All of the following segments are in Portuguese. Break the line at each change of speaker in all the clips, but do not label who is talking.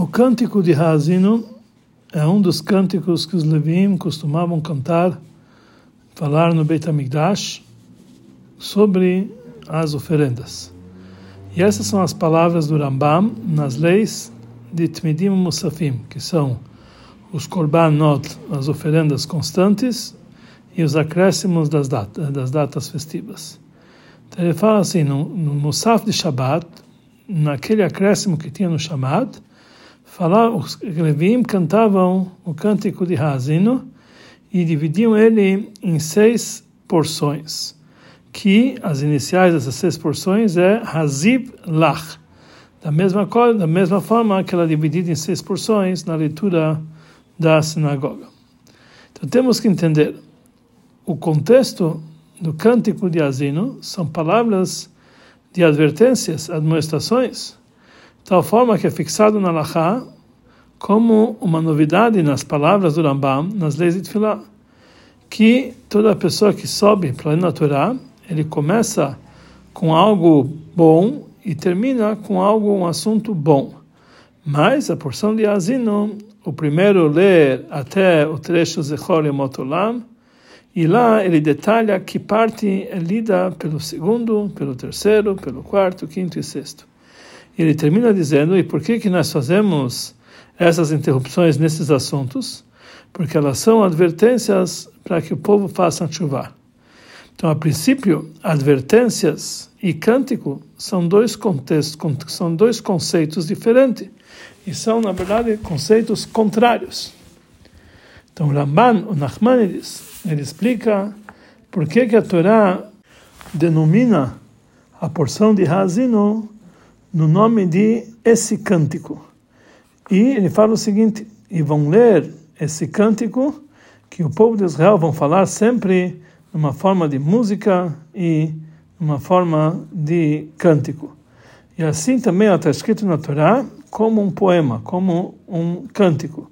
O cântico de Hazino é um dos cânticos que os Levim costumavam cantar, falar no Beit HaMikdash sobre as oferendas. E essas são as palavras do Rambam nas leis de Tmidim Musafim, que são os Korbanot, as oferendas constantes, e os acréscimos das, datas, das datas festivas. Então ele fala assim, no, no Musaf de Shabbat, naquele acréscimo que tinha no Shabbat, falar, os Levim cantavam o cântico de Hazino e dividiam ele em seis porções, que as iniciais dessas seis porções é Hazib Lach, da mesma, da mesma forma que ela é dividida em seis porções na leitura da sinagoga. Então temos que entender o contexto do cântico de Hazino são palavras de advertências, admoestações, tal forma que é fixado na Lachá como uma novidade nas palavras do Rambam, nas leis de Tfilah, que toda pessoa que sobe para a Torá, ele começa com algo bom e termina com algo, um assunto bom. Mas a porção de Azino, o primeiro ler até o trecho Zechor e Motolam, e lá ele detalha que parte é lida pelo segundo, pelo terceiro, pelo quarto, quinto e sexto. Ele termina dizendo: e por que que nós fazemos essas interrupções nesses assuntos? Porque elas são advertências para que o povo faça chuva. Então, a princípio, advertências e cântico são dois contextos, são dois conceitos diferentes e são, na verdade, conceitos contrários. Então, o Ramban, o Nachmanides, ele explica por que, que a Torá denomina a porção de Hazino no nome de esse cântico. E ele fala o seguinte: e vão ler esse cântico que o povo de Israel vão falar sempre numa forma de música e numa forma de cântico. E assim também está escrito na Torá como um poema, como um cântico,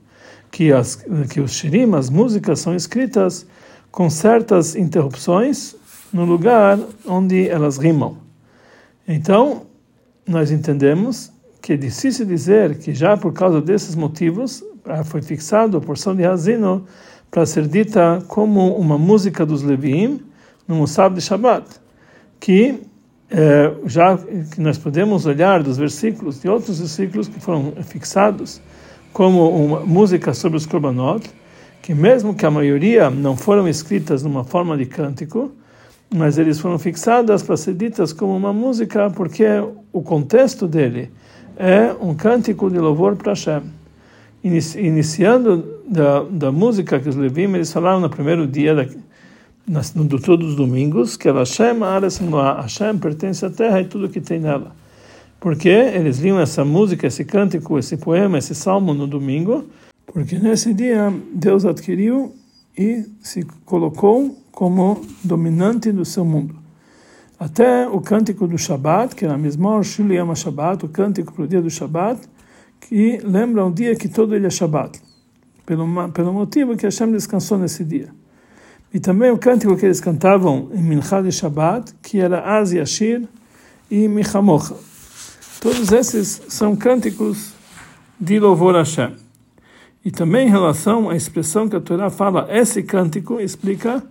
que, as, que os shirim, as músicas, são escritas com certas interrupções no lugar onde elas rimam. Então, nós entendemos que é difícil dizer que já por causa desses motivos foi fixado a porção de Hazino para ser dita como uma música dos Leviim no Musab de Shabbat, que é, já que nós podemos olhar dos versículos de outros versículos que foram fixados como uma música sobre os korbanot, que mesmo que a maioria não foram escritas numa forma de cântico, mas eles foram fixadas para ser ditas como uma música porque o contexto dele é um cântico de louvor para Hashem. Iniciando da, da música que os Levim eles falaram no primeiro dia da, do todos os domingos que Hashem Hashem pertence à terra e tudo que tem nela. Porque eles liam essa música, esse cântico, esse poema, esse salmo no domingo, porque nesse dia Deus adquiriu e se colocou como dominante do seu mundo. Até o cântico do Shabat, que é a mesma Shiliyama Shabat, o cântico para o dia do Shabat, que lembra um dia que todo ele é Shabat, pelo, pelo motivo que Hashem descansou nesse dia. E também o cântico que eles cantavam em Minchad de Shabbat, que era Az Yashir e Michamocha. Todos esses são cânticos de louvor a Hashem. E também em relação à expressão que a Torá fala, esse cântico explica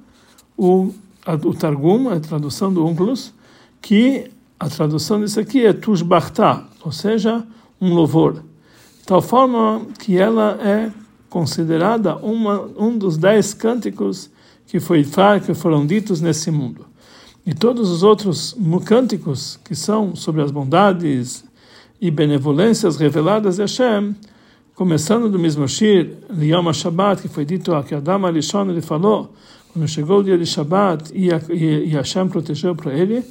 o, o Targum, a tradução do Unclus, que a tradução disso aqui é Tushbachta, ou seja, um louvor. De tal forma que ela é considerada uma, um dos dez cânticos que, foi, que foram ditos nesse mundo. E todos os outros cânticos que são sobre as bondades e benevolências reveladas de Hashem, começando do mesmo Shir, Liyom Shabbat, que foi dito a que Adam Alishon ele falou, quando chegou o dia de Shabbat e, e, e Hashem protegeu para ele,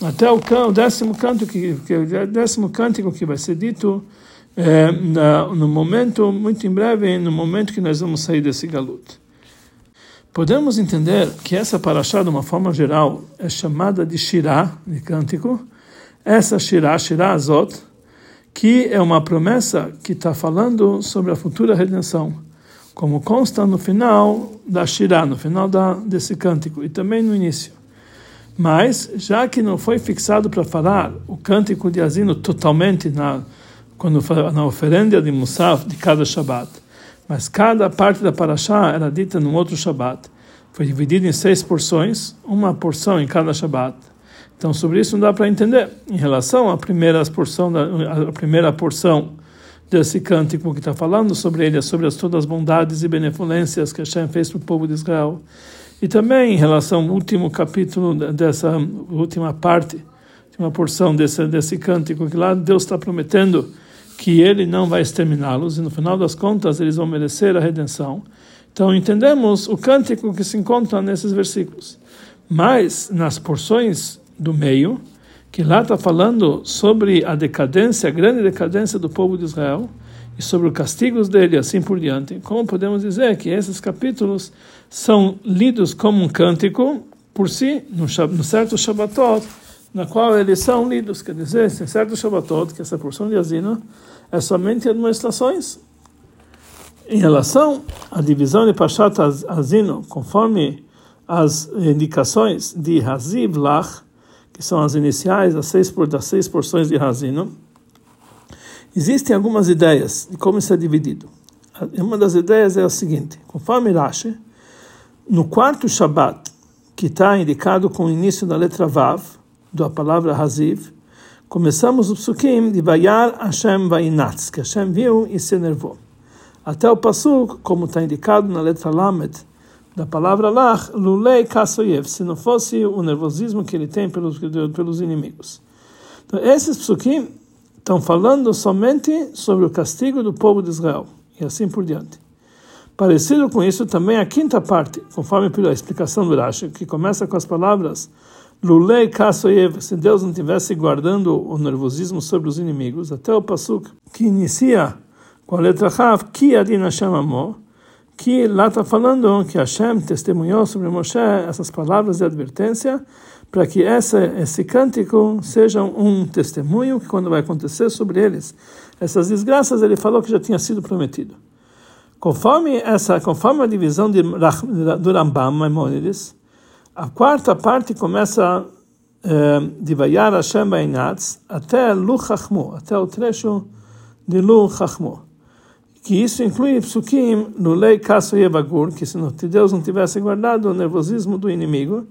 até o, o décimo canto que, que décimo cântico que vai ser dito é, na, no momento muito em breve, no momento que nós vamos sair desse galuto. Podemos entender que essa paraxá, de uma forma geral, é chamada de Shirá, de cântico. Essa Shirá, Shirá Azot, que é uma promessa que está falando sobre a futura redenção como consta no final da Shirah, no final da, desse cântico, e também no início. Mas, já que não foi fixado para falar o cântico de Asino totalmente na, quando na oferenda de Musaf de cada Shabat. Mas cada parte da Parashá era dita num outro Shabat. Foi dividido em seis porções, uma porção em cada Shabat. Então, sobre isso não dá para entender. Em relação à primeira porção, da, a primeira porção desse cântico que está falando sobre ele, sobre as, todas as bondades e benevolências que Hashem fez para o povo de Israel. E também em relação ao último capítulo dessa última parte, uma porção desse, desse cântico, que lá Deus está prometendo que ele não vai exterminá-los, e no final das contas eles vão merecer a redenção. Então entendemos o cântico que se encontra nesses versículos. Mas nas porções do meio, que lá está falando sobre a decadência, a grande decadência do povo de Israel, e sobre os castigos dele, assim por diante. Como podemos dizer que esses capítulos são lidos como um cântico por si, no, no certo Shabbatot, na qual eles são lidos, quer dizer, em certo Shabbatot, que essa porção de Azina é somente administrações. Em relação à divisão de Pashat Azino, conforme as indicações de Haziv Lach, que são as iniciais das seis, das seis porções de Hazino, existem algumas ideias de como isso é dividido. Uma das ideias é a seguinte: conforme Rashi, no quarto Shabat, que está indicado com o início da letra Vav, da palavra Haziv, começamos o psukim de Vayar Hashem Vainatz, que Hashem viu e se enervou. Até o pasuk, como está indicado na letra Lamed, da palavra Lach, Lulei Kasoyev, se não fosse o nervosismo que ele tem pelos, pelos inimigos. Então, esses psukim estão falando somente sobre o castigo do povo de Israel, e assim por diante. Parecido com isso, também a quinta parte, conforme a explicação do Rashi, que começa com as palavras Lulei Kasoyev, se Deus não tivesse guardando o nervosismo sobre os inimigos, até o Pasuk, que inicia com a letra Chav, Ki Adin Hashem Amo, que lá está falando que Hashem testemunhou sobre Moshe essas palavras de advertência, para que essa, esse cântico seja um testemunho que quando vai acontecer sobre eles essas desgraças, ele falou que já tinha sido prometido. Conforme essa, conforme a divisão de, do Rambam Maimonides, a quarta parte começa eh, de Vayar Hashem Bainatz até Lu até o trecho de Lu Chachmo. Que isso inclui psukim no lei Kasso Yevagur, que se Deus não tivesse guardado o nervosismo do inimigo.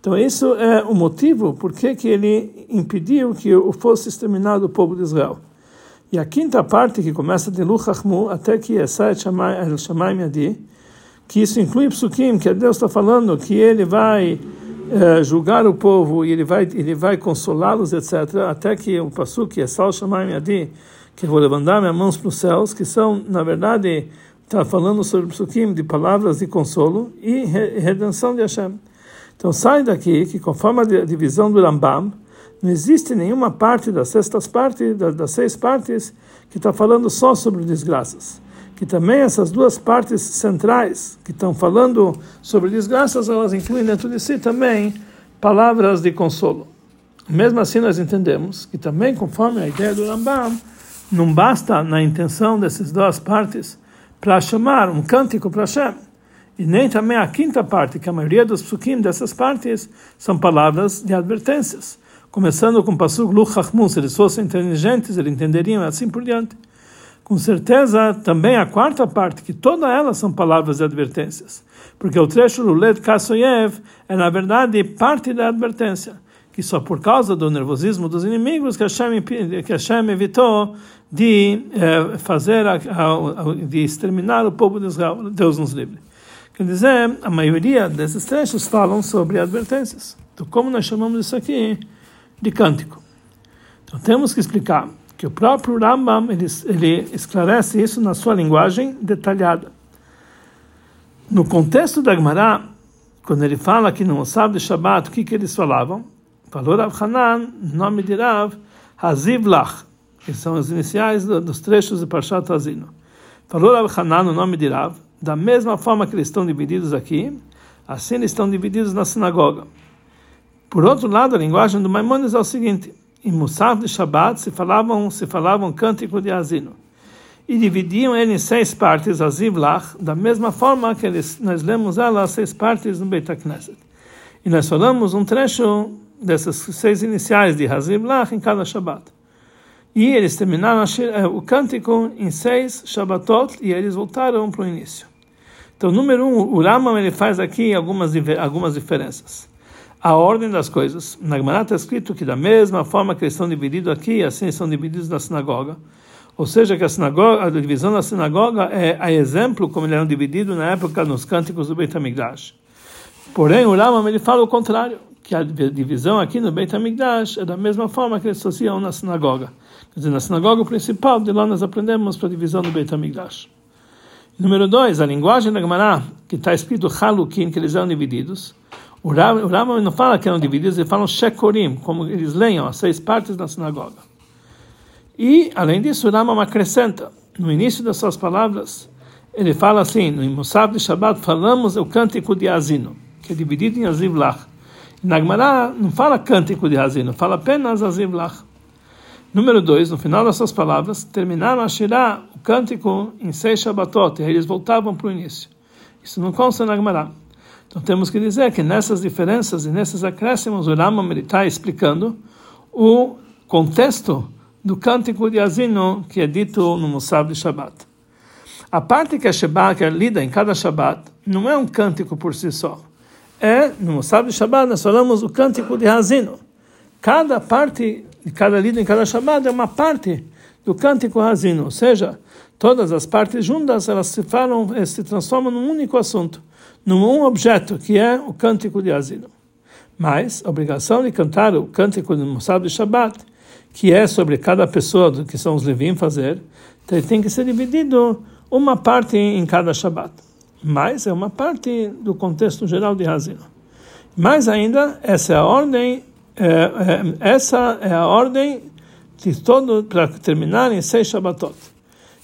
Então isso é o motivo por que ele impediu que fosse exterminado o povo de Israel. E a quinta parte, que começa de Lu Chachmo até que Esai El Shamayim Yadi, que isso inclui psukim, que Deus está falando que ele vai uh, julgar o povo e ele vai ele vai consolá-los, etc. Até que o pasuk é Sal Shamayim Yadi, que vou levantar minhas mãos para os céus, que são na verdade está falando sobre psukim de palavras de consolo e redenção de Hashem. Então sai daqui que conforme a divisão do Rambam não existe nenhuma parte das sextas partes das seis partes que está falando só sobre desgraças que também essas duas partes centrais que estão falando sobre desgraças, elas incluem dentro de si também palavras de consolo. Mesmo assim, nós entendemos que também, conforme a ideia do Rambam, não basta na intenção dessas duas partes para chamar um cântico para Hashem. E nem também a quinta parte, que a maioria dos psukim dessas partes são palavras de advertências. Começando com pasuk Luch se eles fossem inteligentes, eles entenderiam assim por diante com certeza também a quarta parte, que todas elas são palavras de advertências. Porque o trecho do Led Kasoyev é, na verdade, parte da advertência, que só por causa do nervosismo dos inimigos que Hashem, que Hashem evitou de eh, fazer, a, a, de exterminar o povo de Israel. Deus nos livre. Quer dizer, a maioria desses trechos falam sobre advertências. Então, como nós chamamos isso aqui? De cântico. Então, temos que explicar que o próprio Rambam ele, ele esclarece isso na sua linguagem detalhada. No contexto da Gemara, quando ele fala que no sábado de Shabbat, o que, que eles falavam? Falou Rav Hanan, nome de Rav, Haziv Lach, que são os iniciais dos trechos de Parshat Hazino. Falou Rav Hanan, o nome de Rav, da mesma forma que eles estão divididos aqui, assim eles estão divididos na sinagoga. Por outro lado, a linguagem do Maimonides é o seguinte: em Musaf de Shabbat se falavam se falavam cântico de Azino e dividiam ele em seis partes Aziv Lach da mesma forma que eles, nós lemos ela seis partes no Beit Knesset e nós falamos um trecho dessas seis iniciais de Aziv Lach em cada Shabbat E eles terminaram eh, o cântico em seis Shabbatot e eles voltaram para o início. Então, número um, o Rambam ele faz aqui algumas, algumas diferenças. A ordem das coisas. Na Gemara está escrito que da mesma forma que eles estão divididos aqui, assim são divididos na sinagoga. Ou seja, que a, sinagoga, a divisão da sinagoga é a exemplo como eles eram divididos na época nos cânticos do Beit HaMikdash. Porém, o Rambam ele fala o contrário, que a divisão aqui no Beit HaMikdash é da mesma forma que eles associam na sinagoga. Quer dizer, na sinagoga principal, de lá nós aprendemos para a divisão do Beit HaMikdash. Número dois, a linguagem da Gemara, que está escrito Halukin, que eles eram divididos. O Rambam não fala que eram divididos, ele fala Shekorim, como eles leiam as seis partes da sinagoga. E, além disso, o Rambam acrescenta, no início das suas palavras, ele fala assim, no Musab de Shabbat, falamos o cântico de Azino, que é dividido em Azivlach. Na não fala cântico de Azino, fala apenas Azivlach. Número 2, no final das suas palavras, terminaram a Shirah, o cântico, em seis Shabbatot, e eles voltavam para o início. Isso não consta na Gemara. Então temos que dizer que nessas diferenças e nesses acréscimos, o Rambam está explicando o contexto do cântico de Azino, que é dito no Musab de Shabbat. A parte que é Shabbat, que é lida em cada Shabbat, não é um cântico por si só. É, no Musab de Shabbat, nós falamos o cântico de Azino. Cada parte cada lida em cada Shabbat é uma parte do cântico razino, ou seja, todas as partes juntas elas se falam, eh, se transformam num único assunto, num um objeto que é o cântico de razino. Mas a obrigação de cantar o cântico do Mossad de Shabbat, que é sobre cada pessoa que são os Levim fazer, tem que ser dividido uma parte em cada Shabbat. Mas é uma parte do contexto geral de razino. Mais ainda, essa é a ordem é, é, essa é a ordem de todo para terminar em seis Shabbatot.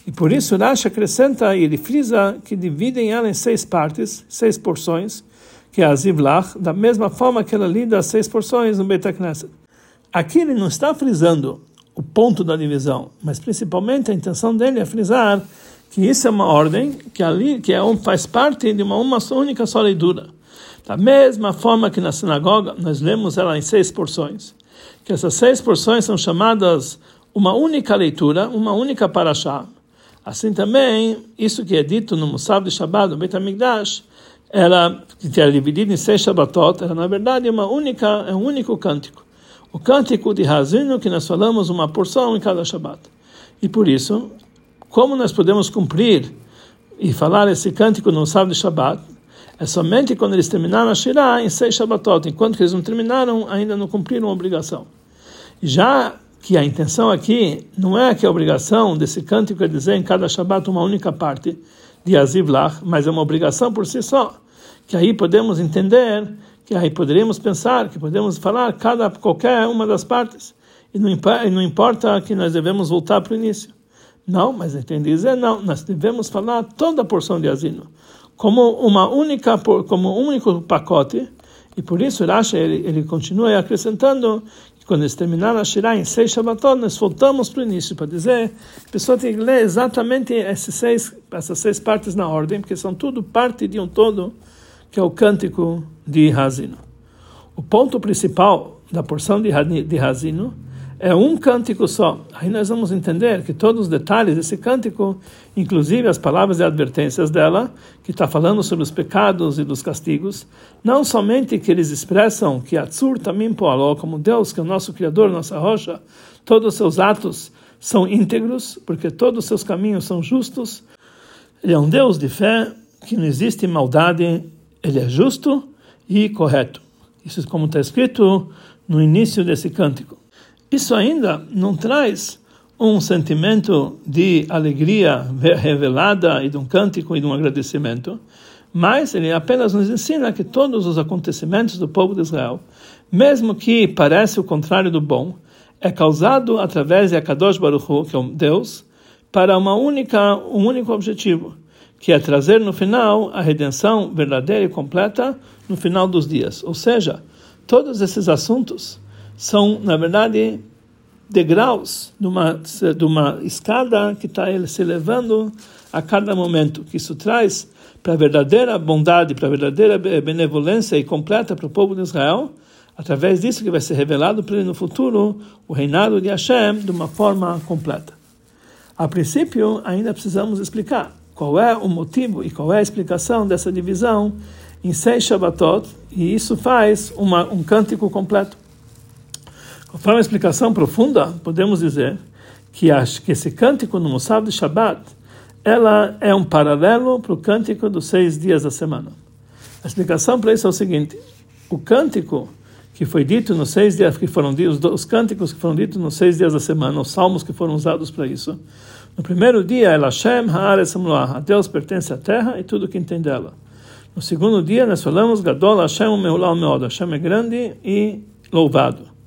E por isso Rashi acrescenta e ele frisa que dividem ela em seis partes, seis porções, que é a Zivlach, da mesma forma que ela lida as seis porções no Beit Knesset. Aqui ele não está frisando o ponto da divisão, mas principalmente a intenção dele é frisar que isso é uma ordem que ali que é um, faz parte de uma, uma única só leitura. Da mesma forma que na sinagoga nós lemos ela em seis porções, que essas seis porções são chamadas uma única leitura, uma única paraxá. Assim também, isso que é dito no Musab de Shabbat, no Beit HaMikdash, que era dividido em seis Shabbatot, era na verdade uma única, é um único cântico. O cântico de Hazino, que nós falamos uma porção em cada Shabbat. E por isso, como nós podemos cumprir e falar esse cântico no sábado de Shabbat, é somente quando eles terminaram a Shirah em seis Shabbatot, enquanto eles não terminaram, ainda não cumpriram a obrigação. Já que a intenção aqui não é que a obrigação desse cântico é dizer em cada Shabbat uma única parte de Azivlach, mas é uma obrigação por si só. Que aí podemos entender, que aí poderíamos pensar, que podemos falar cada qualquer uma das partes. E não, e não importa que nós devemos voltar para o início. Não, mas entende dizer não, nós devemos falar toda a porção de Azino como uma única como um único pacote e por isso Rashi ele, ele continua acrescentando que quando eles terminaram a Shirah em seis Shabbatot nós voltamos para o início para dizer a pessoa tem que ler exatamente esses seis, essas seis partes na ordem porque são tudo parte de um todo que é o cântico de Razino o ponto principal da porção de, de é um cântico só. Aí nós vamos entender que todos os detalhes desse cântico, inclusive as palavras e advertências dela, que está falando sobre os pecados e dos castigos, não somente que eles expressam que Atzur Tamim Poaló, como Deus, que é o nosso Criador, nossa rocha, todos os seus atos são íntegros, porque todos os seus caminhos são justos. Ele é um Deus de fé, que não existe maldade, ele é justo e correto. Isso é como está escrito no início desse cântico. Isso ainda não traz um sentimento de alegria revelada e de um cântico e de um agradecimento, mas ele apenas nos ensina que todos os acontecimentos do povo de Israel, mesmo que pareça o contrário do bom, é causado através de Akadosh Baruch Hu, que é um Deus, para uma única, um único objetivo, que é trazer no final a redenção verdadeira e completa no final dos dias. Ou seja, todos esses assuntos são, na verdade, degraus de uma, de uma escada que está se elevando a cada momento, que isso traz para a verdadeira bondade, para a verdadeira benevolência e completa para o povo de Israel, Através disso que vai ser revelado para ele no futuro o reinado de Hashem de uma forma completa. A princípio, ainda precisamos explicar qual é o motivo e qual é a explicação dessa divisão em seis Shabbatot, e isso faz uma, um cântico completo. Conforme a explicação profunda, podemos dizer que, acho que esse cântico no Musaf de Shabbat ela é um paralelo para o cântico dos seis dias da semana. A explicação para isso é o seguinte: o cântico que foi dito nos seis dias que foram ditos, os cânticos que foram ditos nos seis dias da semana, os salmos que foram usados para isso. No primeiro dia, El Hashem Haaretz A Deus pertence à terra e tudo que tem dela. No segundo dia, nós falamos Gadol Hashem Meulal Meod. Hashem é grande e louvado.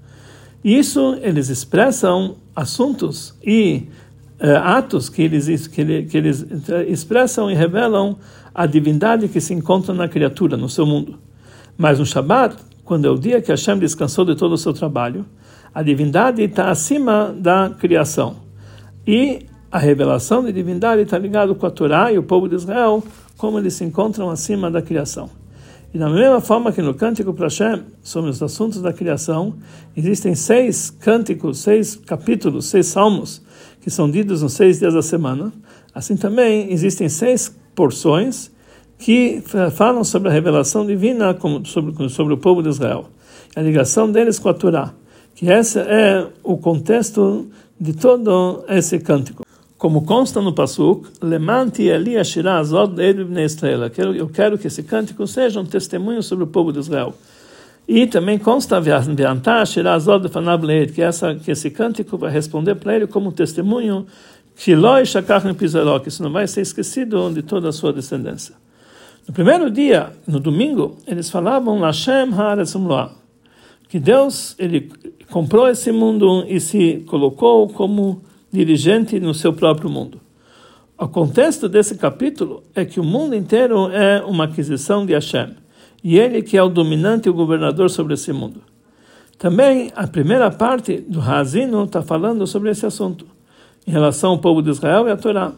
Isso eles expressam assuntos e uh, atos que eles, que, ele, que eles expressam e revelam a divindade que se encontra na criatura, no seu mundo. Mas no Shabat, quando é o dia que Hashem descansou de todo o seu trabalho, a divindade está acima da criação. E a revelação de divindade está ligada com a Torá e o povo de Israel, como eles se encontram acima da criação. E da mesma forma que no Cântico para Hashem, sobre os assuntos da criação, existem seis cânticos, seis capítulos, seis salmos, que são ditos nos seis dias da semana. Assim também existem seis porções que falam sobre a revelação divina sobre, sobre o povo de Israel. A ligação deles com a Torá, que esse é o contexto de todo esse cântico. Como consta no Pasuk, Lemanti Eli Ashirah Israel. Eu quero que esse cântico seja um testemunho sobre o povo de Israel. E também consta que essa que esse cântico vai responder para ele como testemunho que isso não vai ser esquecido de toda a sua descendência. No primeiro dia, no domingo, eles falavam Lashem que Deus ele comprou esse mundo e se colocou como dirigente no seu próprio mundo. O contexto desse capítulo é que o mundo inteiro é uma aquisição de Hashem e ele que é o dominante e o governador sobre esse mundo. Também a primeira parte do Razino está falando sobre esse assunto, em relação ao povo de Israel e a Torá.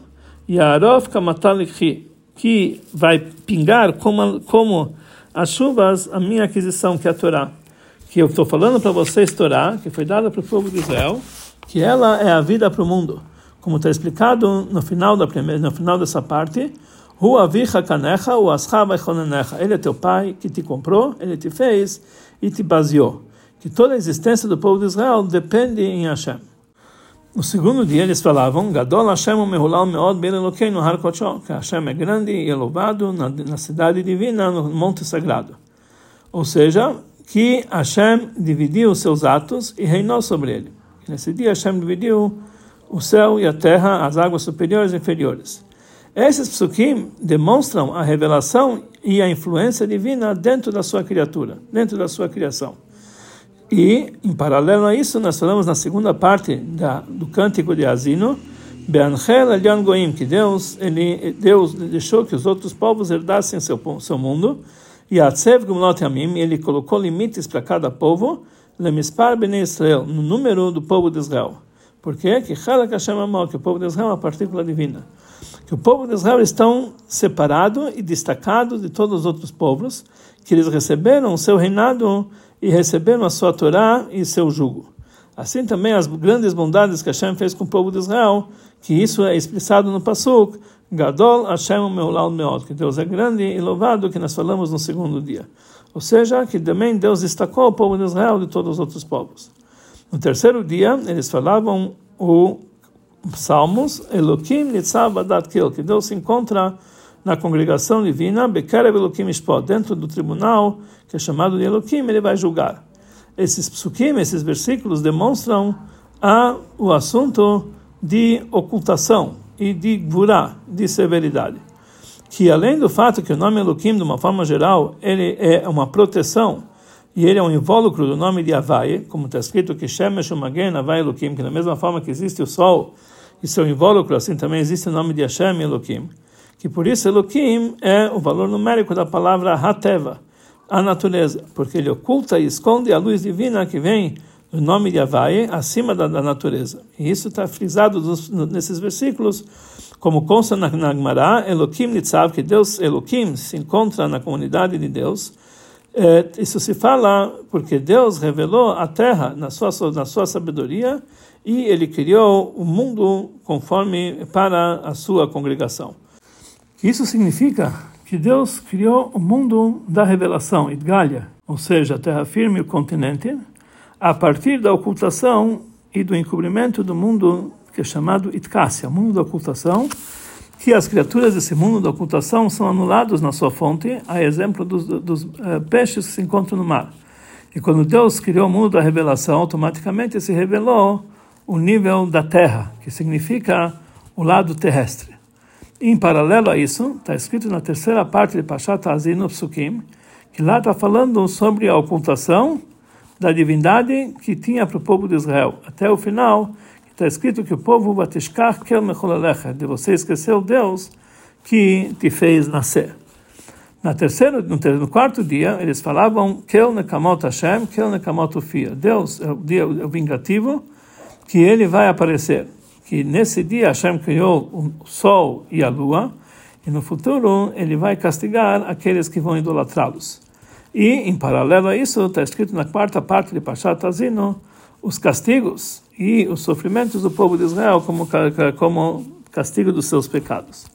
E a Arof Kamataliki, que vai pingar como, como as chuvas a minha aquisição, que é a Torá. Que eu estou falando para vocês, Torá, que foi dada para o povo de Israel, que ela é a vida para o mundo. Como está explicado no final, da primeira, no final dessa parte, ele é teu pai que te comprou, ele te fez e te baseou. Que toda a existência do povo de Israel depende em Hashem. No segundo dia eles falavam, Gadol Hashem mehulal meod que Hashem é grande e é louvado na, na cidade divina, no monte sagrado. Ou seja, que Hashem dividiu seus atos e reinou sobre ele. Nesse dia Hashem dividiu o céu e a terra, as águas superiores e inferiores. Esses psukim demonstram a revelação e a influência divina dentro da sua criatura, dentro da sua criação. E, em paralelo a isso, nós falamos na segunda parte da, do cântico de Asino, Be'anchel Elion Goim, que Deus, ele, Deus deixou que os outros povos herdassem seu, seu mundo, e Atsev Gumlot Yamim, ele colocou limites para cada povo, Lemispar Bnei Israel, no número do povo de Israel. Por quê? Que Chalak Hashem Amor, que o povo de Israel é uma partícula divina que o povo de Israel estão separado e destacado de todos os outros povos, que eles receberam o seu reinado e receberam a sua Torá e seu jugo. Assim também as grandes bondades que Hashem fez com o povo de Israel, que isso é expressado no Pasuk, Gadol Hashem Meulal Meod, que Deus é grande e louvado, que nós falamos no segundo dia. Ou seja, que também Deus destacou o povo de Israel de todos os outros povos. No terceiro dia, eles falavam o Salmos, Elokim Nitzav Adat Kil, que Deus se encontra na congregação divina, Bekerev Elokim Ishpot, dentro do tribunal, que é chamado de Elokim, ele vai julgar. Esses psukim, esses versículos demonstram a, o assunto de ocultação e de gvurá, de severidade. Que além do fato que o nome Elokim, de uma forma geral, ele é uma proteção, e ele é um invólucro do nome de Havaí, como está escrito que Shemesh Umagen Havaí Elokim, que da mesma forma que existe o sol e seu invólucro, assim também existe o nome de Hashem Elohim, que por isso Elohim é o valor numérico da palavra Hateva, a natureza, porque ele oculta e esconde a luz divina que vem do nome de Havaí acima da, da natureza. E isso está frisado nos, nesses versículos, como consta na, na Elohim Nitzav, que Deus Elohim se encontra na comunidade de Deus, É, isso se fala porque Deus revelou a terra na sua, na sua sabedoria e ele criou o mundo conforme para a sua congregação. Isso significa que Deus criou o mundo da revelação, Idgalia, ou seja, a terra firme e o continente, a partir da ocultação e do encobrimento do mundo que é chamado Itkassia, mundo da ocultação, que as criaturas desse mundo da ocultação são anulados na sua fonte, a exemplo dos, dos uh, peixes que se encontram no mar. E quando Deus criou o mundo da revelação, automaticamente se revelou o nível da terra, que significa o lado terrestre. E, em paralelo a isso, está escrito na terceira parte de Pashat Azin Psukim, que lá está falando sobre a ocultação da divindade que tinha para o povo de Israel. Até o final, está escrito que o povo Batishkach de você esqueceu Deus que te fez nascer. Na terceiro, no quarto dia, eles falavam Kel Nekamot Hashem, Kel Nekamot Ufia. Deus é o dia é o vingativo que ele vai aparecer. Que nesse dia Hashem criou o sol e a lua, e no futuro ele vai castigar aqueles que vão idolatrá-los. E, em paralelo a isso, está escrito na quarta parte de Pashat Azino, os castigos e os sofrimentos do povo de Israel como, como castigo dos seus pecados.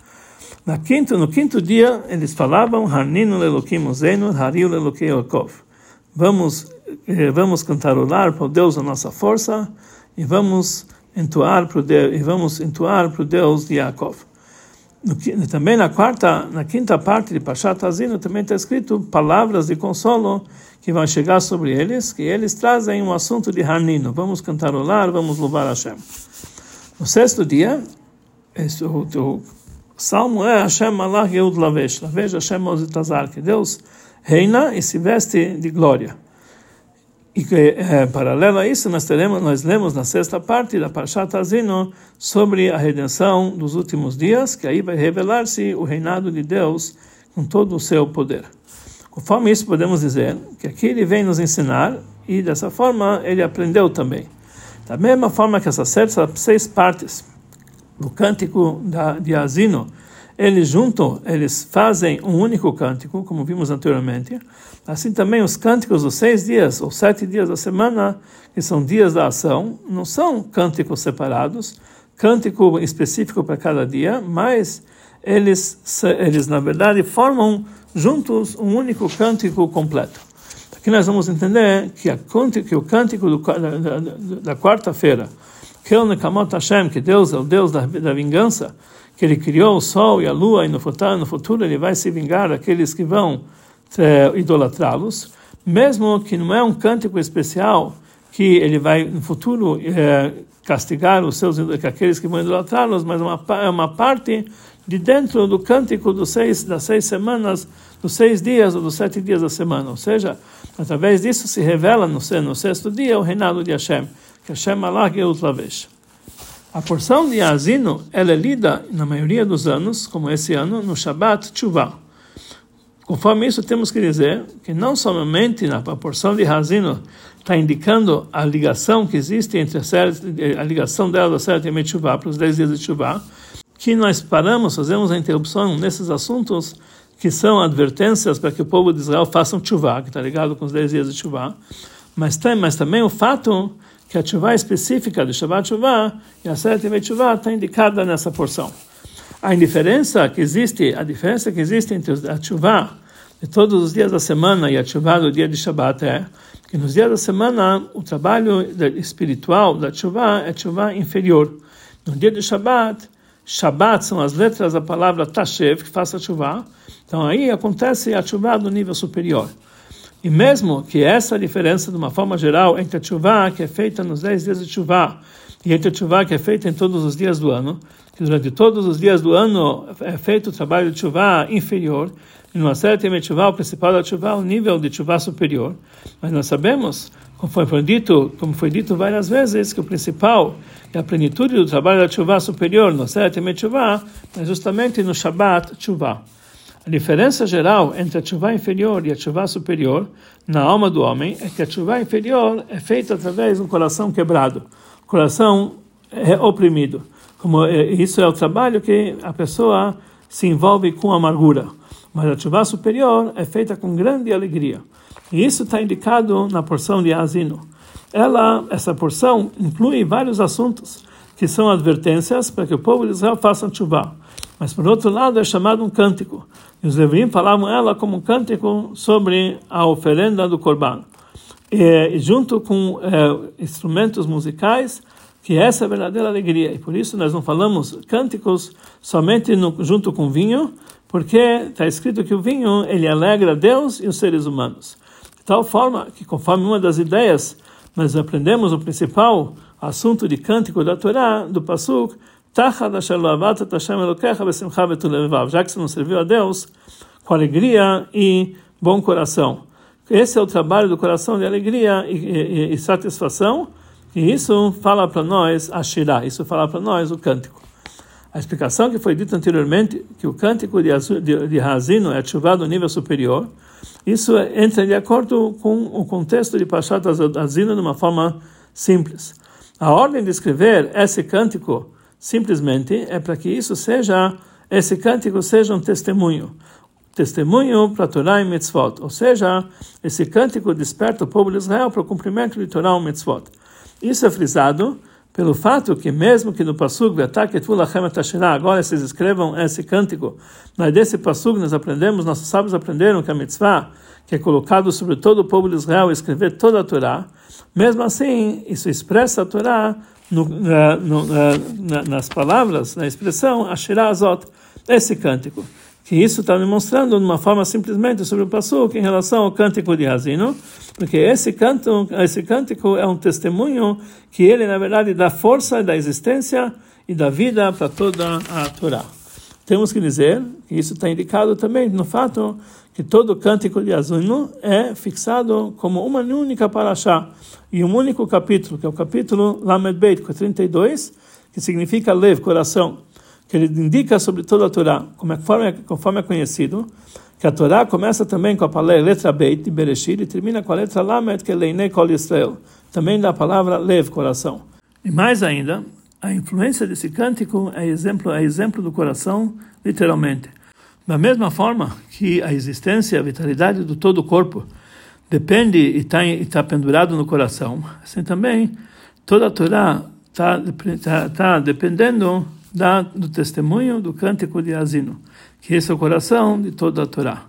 Na quinto, no quinto dia, eles falavam, Harninu lelokim ozenu, hariu lelokim Vamos, eh, vamos cantarolar para o Deus a nossa força, e vamos entoar para Deus, e vamos entoar para o Deus de Yaakov. No, também na quarta, na quinta parte de Pashat Azino também está escrito palavras de consolo que vão chegar sobre eles, que eles trazem um assunto de Hanino. Vamos cantarolar, vamos louvar Hashem. No sexto dia, esse, o, o salmo é Hashem Malach Yehud Lavesh, Lavesh Hashem Ozitazar, que Deus reina e se veste de glória. E é, paralelo a isso, nós, teremos, nós lemos na sexta parte da Parshat Azino sobre a redenção dos últimos dias, que aí vai revelar-se o reinado de Deus com todo o seu poder. Conforme isso, podemos dizer que aqui ele vem nos ensinar e dessa forma ele aprendeu também. Da mesma forma que essas seis partes do cântico de Azino eles juntam, eles fazem um único cântico, como vimos anteriormente. Assim também os cânticos dos seis dias ou sete dias da semana, que são dias da ação, não são cânticos separados, cântico específico para cada dia, mas eles, eles na verdade formam juntos um único cântico completo. Aqui nós vamos entender que, a, que o cântico do, da, da, da quarta-feira, que Deus é o Deus da, da vingança, que ele criou o sol e a lua e no futuro, no futuro ele vai se vingar daqueles que vão é, idolatrá-los, mesmo que não é um cântico especial que ele vai no futuro é, castigar os seus aqueles que vão idolatrá-los, mas uma, é uma parte de dentro do cântico dos seis, das seis semanas, dos seis dias ou dos sete dias da semana. Ou seja, através disso se revela no, no sexto dia o reinado de Hashem, que Hashem Allah Geut Lavesh. A porção de Azino ela é lida, na maioria dos anos, como esse ano, no Shabbat Tshuva. Conforme isso, temos que dizer que não somente na porção de Azino está indicando a ligação que existe entre a, a ligação dela da Seret e Tshuva, para os 10 dias de Tshuva, que nós paramos, fazemos a interrupção nesses assuntos que são advertências para que o povo de Israel faça um Tshuva, que está ligado com os 10 dias de Tshuva, mas, tem, mas também o fato que a chuva específica do Shabbat chuva e a sétima chuva está indicada nessa porção. A indiferença que existe, a diferença que existe entre a chuva de todos os dias da semana e a chuva do dia de Shabbat é que nos dias da semana o trabalho espiritual da chuva é chuva inferior. No dia de Shabbat, Shabbat são as letras da palavra Tashev, que faça chuva. Então aí acontece a chuva do nível superior. E mesmo que essa diferença, de uma forma geral, entre a chuva que é feita nos 10 dias de chuva e entre a chuva que é feita em todos os dias do ano, que durante todos os dias do ano é feito o trabalho de chuva inferior, e numa certa chuva, o principal da chuva, o nível de chuva superior. Mas nós sabemos, como foi dito, como foi dito várias vezes, que o principal é a plenitude do trabalho da chuva superior, no certa chuva, é justamente no Shabbat chuva. A diferença geral entre a chuva inferior e a chuva superior na alma do homem é que a chuva inferior é feita através de um coração quebrado, coração é oprimido. Como é, isso é o trabalho que a pessoa se envolve com amargura. Mas a chuva superior é feita com grande alegria. E isso está indicado na porção de Asino. Ela, essa porção inclui vários assuntos que são advertências para que o povo de Israel faça chuva. Mas por outro lado é chamado um cântico. E os Levim falavam ela como um cântico sobre a oferenda do Corban. E, junto com é, instrumentos musicais, que essa é a verdadeira alegria. E por isso nós não falamos cânticos somente no, junto com vinho, porque está escrito que o vinho ele alegra Deus e os seres humanos. De tal forma que, conforme uma das ideias, nós aprendemos o principal assunto de cântico da Torá, do Pasuk, já que você não serviu a Deus com alegria e bom coração. Esse é o trabalho do coração de alegria e, e, e satisfação, e isso fala para nós a Shirah, isso fala para nós o cântico. A explicação que foi dita anteriormente, que o cântico de, de, de Hazino é ativado no nível superior, isso entra de acordo com o contexto de Pashat Hazino de uma forma simples. A ordem de escrever esse cântico simplesmente é para que isso seja, esse cântico seja um testemunho. Testemunho para Torá e Mitzvot. Ou seja, esse cântico desperta o povo de Israel para o cumprimento de Torá e Mitzvot. Isso é frisado pelo fato que mesmo que no Pasuk agora vocês escrevam esse cântico, mas desse Pasuk nós aprendemos, nossos sábios aprenderam que a mitzvah, que é colocado sobre todo o povo de Israel, escrever toda a Torá, mesmo assim, isso expressa a Torá no, no, na, nas palavras, na expressão Asherah Azot, esse cântico. Que isso está demonstrando de uma forma simplesmente sobre o Pasuk em relação ao cântico de Hazino, porque esse, canto, esse cântico é um testemunho que ele, na verdade, dá força da existência e da vida para toda a Torá. Temos que dizer que isso está indicado também no fato que todo cântico de Hazino é fixado como uma única paraxá e um único capítulo, que é o capítulo Lamed Beit, 32, que significa lev, coração, que ele indica sobre toda a Torá, é, conforme, conforme é conhecido, que a Torá começa também com a letra Beit, de Bereshit, e termina com a letra Lamed, que é Leinei Kol Israel, também da palavra lev, coração. E mais ainda, a influência desse cântico é exemplo, é exemplo do coração, literalmente. Da mesma forma que a existência, a vitalidade do todo o corpo depende e está tá pendurado no coração, assim também toda a Torá está tá, tá dependendo da, do testemunho do cântico de Asino, que esse é o coração de toda a Torá.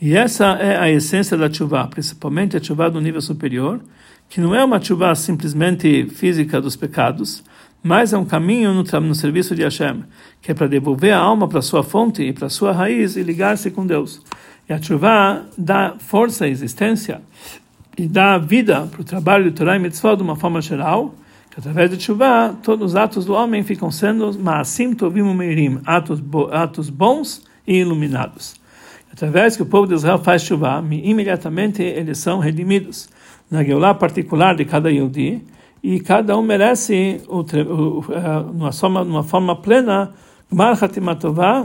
E essa é a essência da chuva, principalmente a chuva do nível superior, que não é uma chuva simplesmente física dos pecados, mas é um caminho no, no serviço de Hashem, que é para devolver a alma para sua fonte e para sua raiz e ligar-se com Deus. E a chuva dá força à existência e dá vida para o trabalho de Torah e Mitzvah de uma forma geral, que através de chuva todos os atos do homem ficam sendo ma'asim tovim umeirim, atos, bo, atos bons e iluminados. Através que o povo de Israel faz chuva, imediatamente eles são redimidos. Na Geulah particular de cada Yehudi, e cada um merece, o, o, numa, forma, numa forma plena,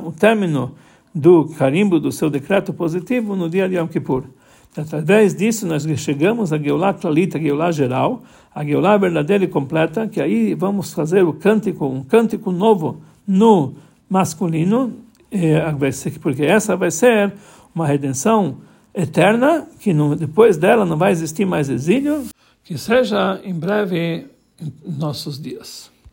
o término do carimbo do seu decreto positivo no dia de Yom Kippur. Através disso, nós chegamos a Geulah Klalita, a Geulah geral, a Geulah verdadeira e completa, que aí vamos fazer o cântico, um cântico novo no masculino, porque essa vai ser uma redenção eterna, que depois dela não vai existir mais exílio, que seja em breve em nossos dias.